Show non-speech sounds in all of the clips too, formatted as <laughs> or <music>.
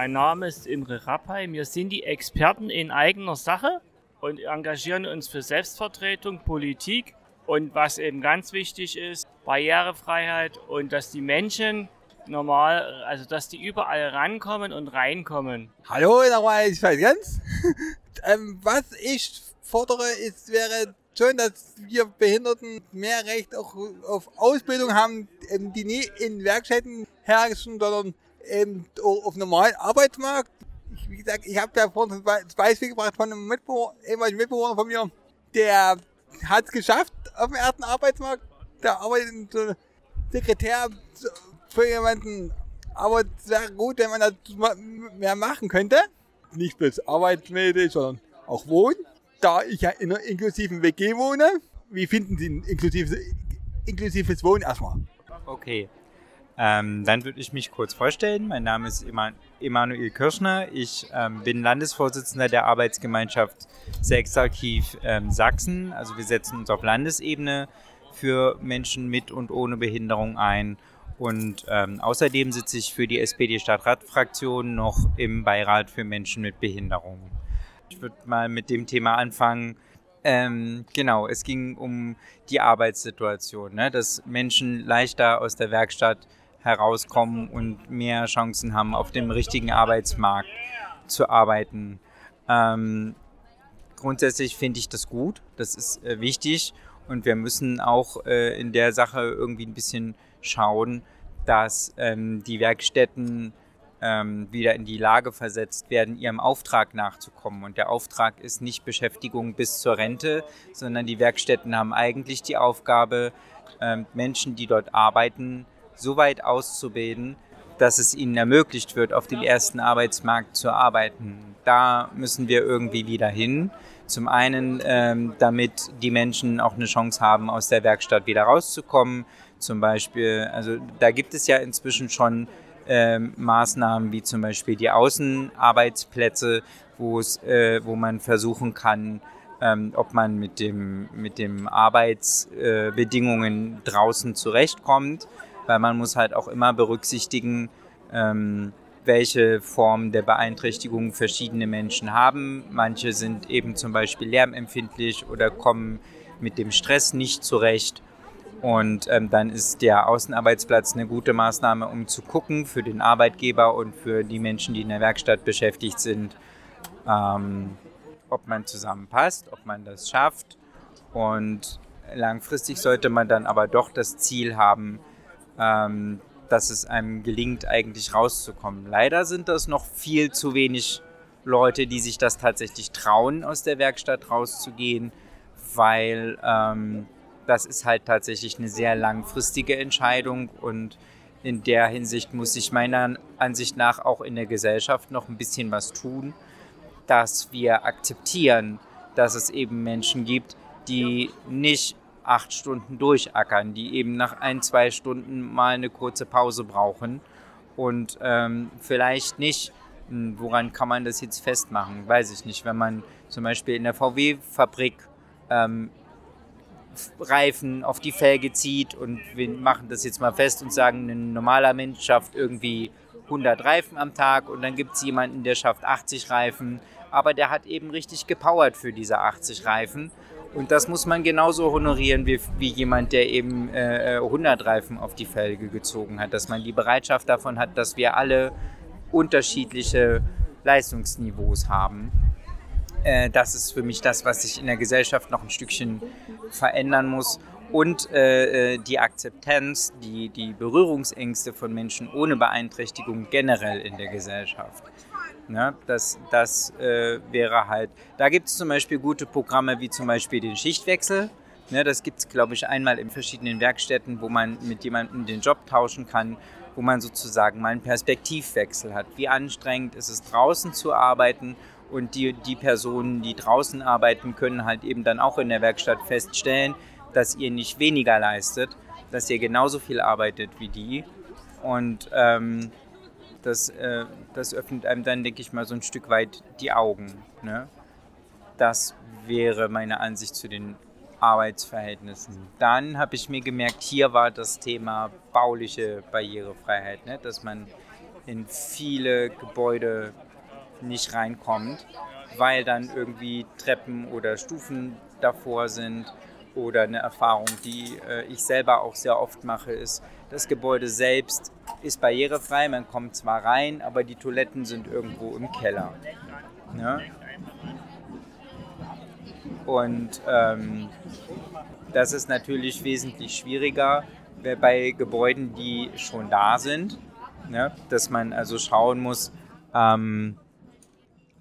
Mein Name ist Imre Rappay. Wir sind die Experten in eigener Sache und engagieren uns für Selbstvertretung, Politik und was eben ganz wichtig ist, Barrierefreiheit und dass die Menschen normal, also dass die überall rankommen und reinkommen. Hallo, nochmal, ich weiß ganz. <laughs> ähm, was ich fordere, ist, wäre schon, dass wir Behinderten mehr Recht auch auf Ausbildung haben, ähm, die nie in Werkstätten herrschen, sondern eben auf normalen Arbeitsmarkt. Ich, wie gesagt, ich habe da vorhin das Beispiel gebracht von einem Mitbewohner, ehemaligen Mitbewohner von mir, der hat es geschafft auf dem ersten Arbeitsmarkt. Der arbeitet so Sekretär für jemanden. Aber es wäre gut, wenn man das mehr machen könnte. Nicht bloß arbeitsmäßig, sondern auch wohnen. Da ich ja in einer inklusiven WG wohne, wie finden Sie ein inklusives, inklusives Wohnen erstmal? Okay. Ähm, dann würde ich mich kurz vorstellen. Mein Name ist Emanuel Kirschner. Ich ähm, bin Landesvorsitzender der Arbeitsgemeinschaft Sexarchiv ähm, Sachsen. Also wir setzen uns auf Landesebene für Menschen mit und ohne Behinderung ein. Und ähm, außerdem sitze ich für die SPD-Stadtratfraktion noch im Beirat für Menschen mit Behinderung. Ich würde mal mit dem Thema anfangen. Ähm, genau, es ging um die Arbeitssituation, ne? dass Menschen leichter aus der Werkstatt herauskommen und mehr Chancen haben, auf dem richtigen Arbeitsmarkt zu arbeiten. Ähm, grundsätzlich finde ich das gut, das ist äh, wichtig und wir müssen auch äh, in der Sache irgendwie ein bisschen schauen, dass ähm, die Werkstätten ähm, wieder in die Lage versetzt werden, ihrem Auftrag nachzukommen. Und der Auftrag ist nicht Beschäftigung bis zur Rente, sondern die Werkstätten haben eigentlich die Aufgabe, ähm, Menschen, die dort arbeiten, so weit auszubilden, dass es ihnen ermöglicht wird, auf dem ersten Arbeitsmarkt zu arbeiten. Da müssen wir irgendwie wieder hin. Zum einen, ähm, damit die Menschen auch eine Chance haben, aus der Werkstatt wieder rauszukommen. Zum Beispiel, also da gibt es ja inzwischen schon ähm, Maßnahmen wie zum Beispiel die Außenarbeitsplätze, wo es, äh, wo man versuchen kann, ähm, ob man mit dem mit dem Arbeitsbedingungen äh, draußen zurechtkommt weil man muss halt auch immer berücksichtigen, ähm, welche Form der Beeinträchtigung verschiedene Menschen haben. Manche sind eben zum Beispiel lärmempfindlich oder kommen mit dem Stress nicht zurecht. Und ähm, dann ist der Außenarbeitsplatz eine gute Maßnahme, um zu gucken für den Arbeitgeber und für die Menschen, die in der Werkstatt beschäftigt sind, ähm, ob man zusammenpasst, ob man das schafft. Und langfristig sollte man dann aber doch das Ziel haben, ähm, dass es einem gelingt, eigentlich rauszukommen. Leider sind das noch viel zu wenig Leute, die sich das tatsächlich trauen, aus der Werkstatt rauszugehen, weil ähm, das ist halt tatsächlich eine sehr langfristige Entscheidung und in der Hinsicht muss sich meiner Ansicht nach auch in der Gesellschaft noch ein bisschen was tun, dass wir akzeptieren, dass es eben Menschen gibt, die nicht acht Stunden durchackern, die eben nach ein, zwei Stunden mal eine kurze Pause brauchen. Und ähm, vielleicht nicht, hm, woran kann man das jetzt festmachen, weiß ich nicht, wenn man zum Beispiel in der VW-Fabrik ähm, Reifen auf die Felge zieht und wir machen das jetzt mal fest und sagen, ein normaler Mensch schafft irgendwie 100 Reifen am Tag und dann gibt es jemanden, der schafft 80 Reifen, aber der hat eben richtig gepowert für diese 80 Reifen und das muss man genauso honorieren wie, wie jemand, der eben äh, 100 Reifen auf die Felge gezogen hat. Dass man die Bereitschaft davon hat, dass wir alle unterschiedliche Leistungsniveaus haben. Äh, das ist für mich das, was sich in der Gesellschaft noch ein Stückchen verändern muss. Und äh, äh die Akzeptanz, die, die Berührungsängste von Menschen ohne Beeinträchtigung generell in der Gesellschaft. Ne? Das, das äh, wäre halt, da gibt es zum Beispiel gute Programme wie zum Beispiel den Schichtwechsel. Ne? Das gibt es, glaube ich, einmal in verschiedenen Werkstätten, wo man mit jemandem den Job tauschen kann, wo man sozusagen mal einen Perspektivwechsel hat. Wie anstrengend ist es draußen zu arbeiten und die, die Personen, die draußen arbeiten, können halt eben dann auch in der Werkstatt feststellen, dass ihr nicht weniger leistet, dass ihr genauso viel arbeitet wie die. Und ähm, das, äh, das öffnet einem dann, denke ich mal, so ein Stück weit die Augen. Ne? Das wäre meine Ansicht zu den Arbeitsverhältnissen. Dann habe ich mir gemerkt, hier war das Thema bauliche Barrierefreiheit, ne? dass man in viele Gebäude nicht reinkommt, weil dann irgendwie Treppen oder Stufen davor sind. Oder eine Erfahrung, die äh, ich selber auch sehr oft mache, ist, das Gebäude selbst ist barrierefrei, man kommt zwar rein, aber die Toiletten sind irgendwo im Keller. Ja? Und ähm, das ist natürlich wesentlich schwieriger bei Gebäuden, die schon da sind, ne? dass man also schauen muss, ähm,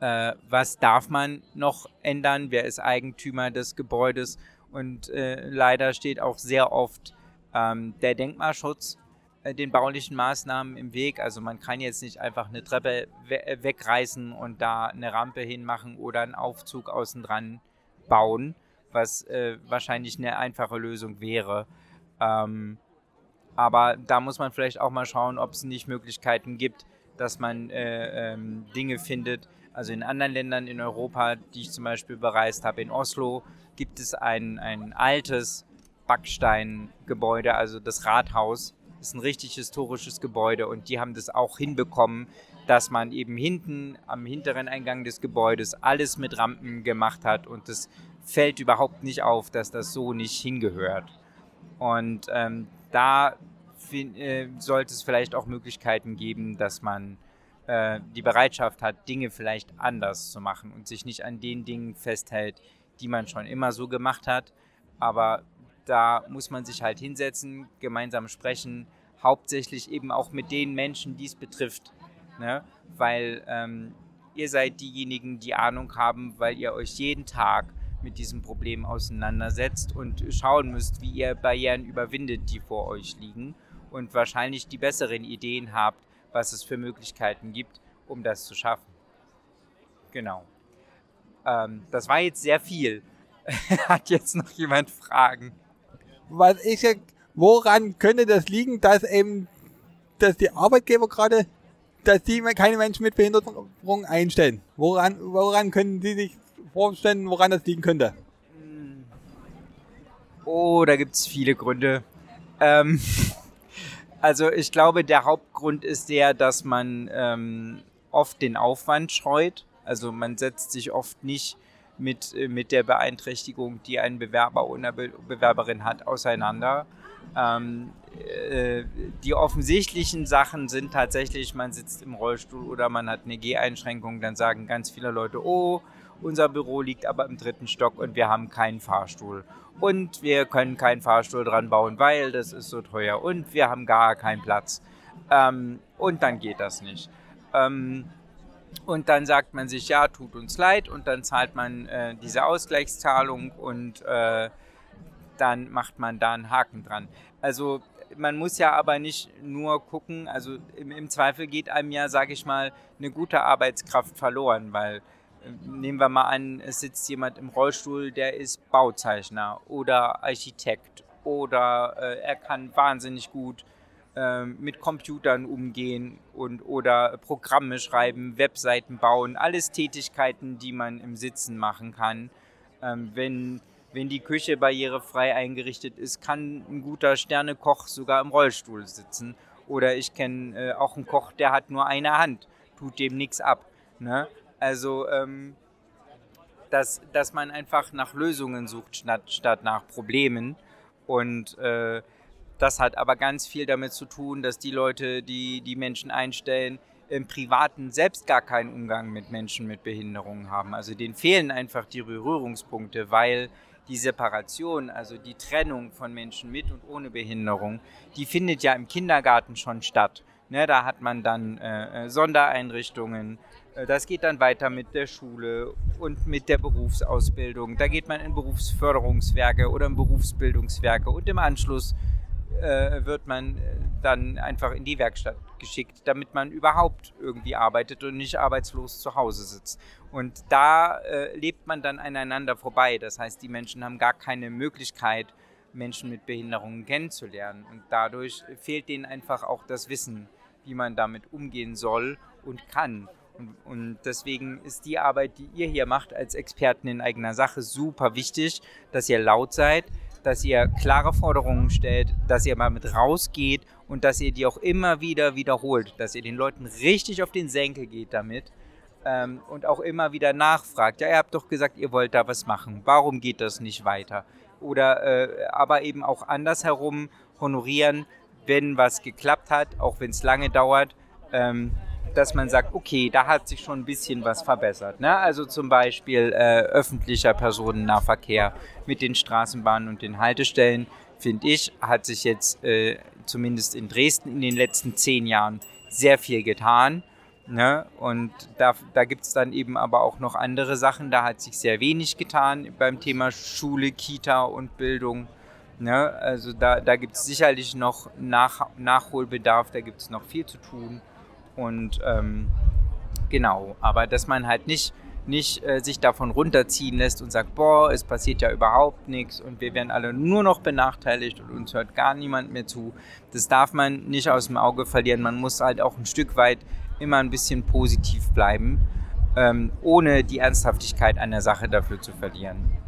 äh, was darf man noch ändern, wer ist Eigentümer des Gebäudes und äh, leider steht auch sehr oft ähm, der Denkmalschutz äh, den baulichen Maßnahmen im Weg. Also man kann jetzt nicht einfach eine Treppe we äh, wegreißen und da eine Rampe hinmachen oder einen Aufzug außen dran bauen, was äh, wahrscheinlich eine einfache Lösung wäre. Ähm, aber da muss man vielleicht auch mal schauen, ob es nicht Möglichkeiten gibt, dass man äh, ähm, Dinge findet. Also in anderen Ländern in Europa, die ich zum Beispiel bereist habe, in Oslo, gibt es ein, ein altes Backsteingebäude, also das Rathaus. Das ist ein richtig historisches Gebäude und die haben das auch hinbekommen, dass man eben hinten am hinteren Eingang des Gebäudes alles mit Rampen gemacht hat und es fällt überhaupt nicht auf, dass das so nicht hingehört. Und ähm, da äh, sollte es vielleicht auch Möglichkeiten geben, dass man äh, die Bereitschaft hat, Dinge vielleicht anders zu machen und sich nicht an den Dingen festhält, die man schon immer so gemacht hat. Aber da muss man sich halt hinsetzen, gemeinsam sprechen, hauptsächlich eben auch mit den Menschen, die es betrifft. Ne? Weil ähm, ihr seid diejenigen, die Ahnung haben, weil ihr euch jeden Tag mit diesem Problem auseinandersetzt und schauen müsst, wie ihr Barrieren überwindet, die vor euch liegen und wahrscheinlich die besseren Ideen habt, was es für Möglichkeiten gibt, um das zu schaffen. Genau. Ähm, das war jetzt sehr viel. <laughs> Hat jetzt noch jemand Fragen? Was ich, woran könnte das liegen, dass eben, dass die Arbeitgeber gerade, dass die keine Menschen mit Behinderung einstellen? Woran, woran können Sie sich vorstellen, woran das liegen könnte? Oh, da gibt es viele Gründe. Ähm, <laughs> also ich glaube, der Hauptgrund ist der, dass man ähm, oft den Aufwand scheut. Also man setzt sich oft nicht mit, äh, mit der Beeinträchtigung, die ein Bewerber oder Be Bewerberin hat, auseinander. Ähm, äh, die offensichtlichen Sachen sind tatsächlich, man sitzt im Rollstuhl oder man hat eine Geheinschränkung, dann sagen ganz viele Leute, oh, unser Büro liegt aber im dritten Stock und wir haben keinen Fahrstuhl. Und wir können keinen Fahrstuhl dran bauen, weil das ist so teuer. Und wir haben gar keinen Platz. Ähm, und dann geht das nicht. Ähm, und dann sagt man sich, ja, tut uns leid. Und dann zahlt man äh, diese Ausgleichszahlung und äh, dann macht man da einen Haken dran. Also man muss ja aber nicht nur gucken, also im, im Zweifel geht einem ja, sage ich mal, eine gute Arbeitskraft verloren, weil nehmen wir mal an, es sitzt jemand im Rollstuhl, der ist Bauzeichner oder Architekt oder äh, er kann wahnsinnig gut äh, mit Computern umgehen und oder Programme schreiben, Webseiten bauen, alles Tätigkeiten, die man im Sitzen machen kann. Ähm, wenn, wenn die Küche barrierefrei eingerichtet ist, kann ein guter Sternekoch sogar im Rollstuhl sitzen. Oder ich kenne äh, auch einen Koch, der hat nur eine Hand, tut dem nichts ab. Ne? Also, ähm, dass, dass man einfach nach Lösungen sucht, statt, statt nach Problemen. Und äh, das hat aber ganz viel damit zu tun, dass die Leute, die die Menschen einstellen, im Privaten selbst gar keinen Umgang mit Menschen mit Behinderungen haben. Also denen fehlen einfach die Berührungspunkte, weil die Separation, also die Trennung von Menschen mit und ohne Behinderung, die findet ja im Kindergarten schon statt. Ne, da hat man dann äh, äh Sondereinrichtungen, das geht dann weiter mit der Schule und mit der Berufsausbildung. Da geht man in Berufsförderungswerke oder in Berufsbildungswerke und im Anschluss äh, wird man äh, dann einfach in die Werkstatt geschickt, damit man überhaupt irgendwie arbeitet und nicht arbeitslos zu Hause sitzt. Und da äh, lebt man dann aneinander vorbei. Das heißt, die Menschen haben gar keine Möglichkeit, Menschen mit Behinderungen kennenzulernen. Und dadurch fehlt denen einfach auch das Wissen, wie man damit umgehen soll und kann. Und, und, deswegen ist die Arbeit, die ihr hier macht als Experten in eigener Sache, super wichtig, dass ihr laut seid, dass ihr klare Forderungen stellt, dass ihr mal mit rausgeht und dass ihr die auch immer wieder wiederholt, dass ihr den Leuten richtig auf den Senkel geht damit ähm, und auch immer wieder nachfragt. Ja, ihr habt doch gesagt, ihr wollt da was machen. Warum geht das nicht weiter? Oder äh, aber eben auch andersherum honorieren, wenn was geklappt hat, auch wenn es lange dauert. Ähm, dass man sagt, okay, da hat sich schon ein bisschen was verbessert. Ne? Also zum Beispiel äh, öffentlicher Personennahverkehr mit den Straßenbahnen und den Haltestellen, finde ich, hat sich jetzt äh, zumindest in Dresden in den letzten zehn Jahren sehr viel getan. Ne? Und da, da gibt es dann eben aber auch noch andere Sachen. Da hat sich sehr wenig getan beim Thema Schule, Kita und Bildung. Ne? Also da, da gibt es sicherlich noch Nach Nachholbedarf, da gibt es noch viel zu tun. Und ähm, genau, aber dass man halt nicht, nicht äh, sich davon runterziehen lässt und sagt, boah, es passiert ja überhaupt nichts und wir werden alle nur noch benachteiligt und uns hört gar niemand mehr zu. Das darf man nicht aus dem Auge verlieren. Man muss halt auch ein Stück weit immer ein bisschen positiv bleiben, ähm, ohne die Ernsthaftigkeit der Sache dafür zu verlieren.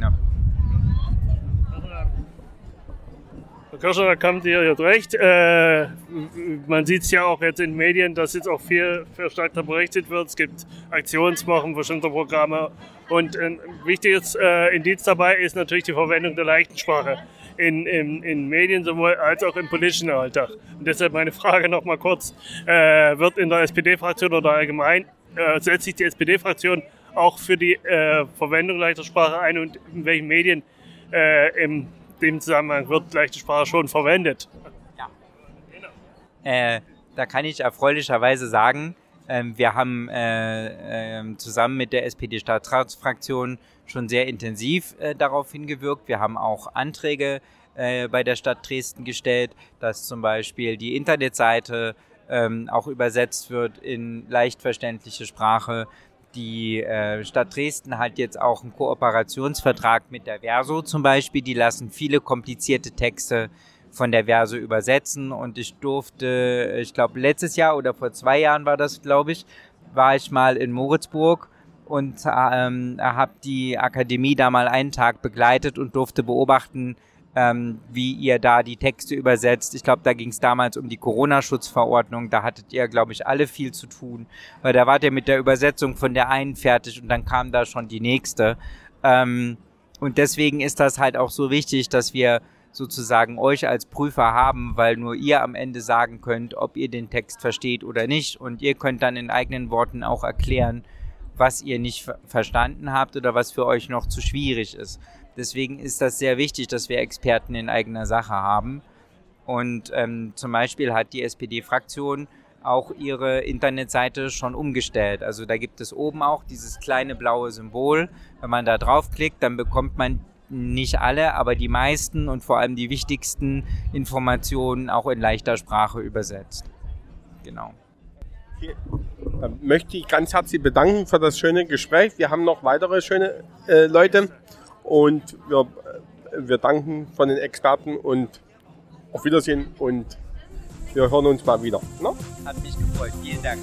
Ja. Herr Kirscher, da kommt ihr jetzt recht. Äh, man sieht es ja auch jetzt in den Medien, dass jetzt auch viel verstärkter berichtet wird. Es gibt Aktionswochen, bestimmte Programme. Und ein wichtiges äh, Indiz dabei ist natürlich die Verwendung der leichten Sprache in, in, in Medien sowohl als auch im politischen Alltag. Und deshalb meine Frage noch mal kurz. Äh, wird in der SPD-Fraktion oder allgemein, äh, setzt sich die SPD-Fraktion auch für die äh, Verwendung leichter Sprache ein und in welchen Medien äh, im dem Zusammenhang wird leichte Sprache schon verwendet. Ja. Äh, da kann ich erfreulicherweise sagen, äh, wir haben äh, ähm, zusammen mit der SPD-Stadtratsfraktion schon sehr intensiv äh, darauf hingewirkt. Wir haben auch Anträge äh, bei der Stadt Dresden gestellt, dass zum Beispiel die Internetseite ähm, auch übersetzt wird in leicht verständliche Sprache, die äh, Stadt Dresden hat jetzt auch einen Kooperationsvertrag mit der Verso zum Beispiel. Die lassen viele komplizierte Texte von der Verso übersetzen und ich durfte, ich glaube letztes Jahr oder vor zwei Jahren war das, glaube ich, war ich mal in Moritzburg und ähm, habe die Akademie da mal einen Tag begleitet und durfte beobachten, ähm, wie ihr da die Texte übersetzt. Ich glaube, da ging es damals um die Corona-Schutzverordnung. Da hattet ihr, glaube ich, alle viel zu tun, weil da wart ihr mit der Übersetzung von der einen fertig und dann kam da schon die nächste. Ähm, und deswegen ist das halt auch so wichtig, dass wir sozusagen euch als Prüfer haben, weil nur ihr am Ende sagen könnt, ob ihr den Text versteht oder nicht. Und ihr könnt dann in eigenen Worten auch erklären, was ihr nicht verstanden habt oder was für euch noch zu schwierig ist. Deswegen ist das sehr wichtig, dass wir Experten in eigener Sache haben. Und ähm, zum Beispiel hat die SPD-Fraktion auch ihre Internetseite schon umgestellt. Also da gibt es oben auch dieses kleine blaue Symbol. Wenn man da draufklickt, dann bekommt man nicht alle, aber die meisten und vor allem die wichtigsten Informationen auch in leichter Sprache übersetzt. Genau. Dann möchte ich ganz herzlich bedanken für das schöne Gespräch. Wir haben noch weitere schöne äh, Leute und wir, wir danken von den Experten und auf Wiedersehen und wir hören uns mal wieder. Ne? Hat mich gefreut. Vielen Dank.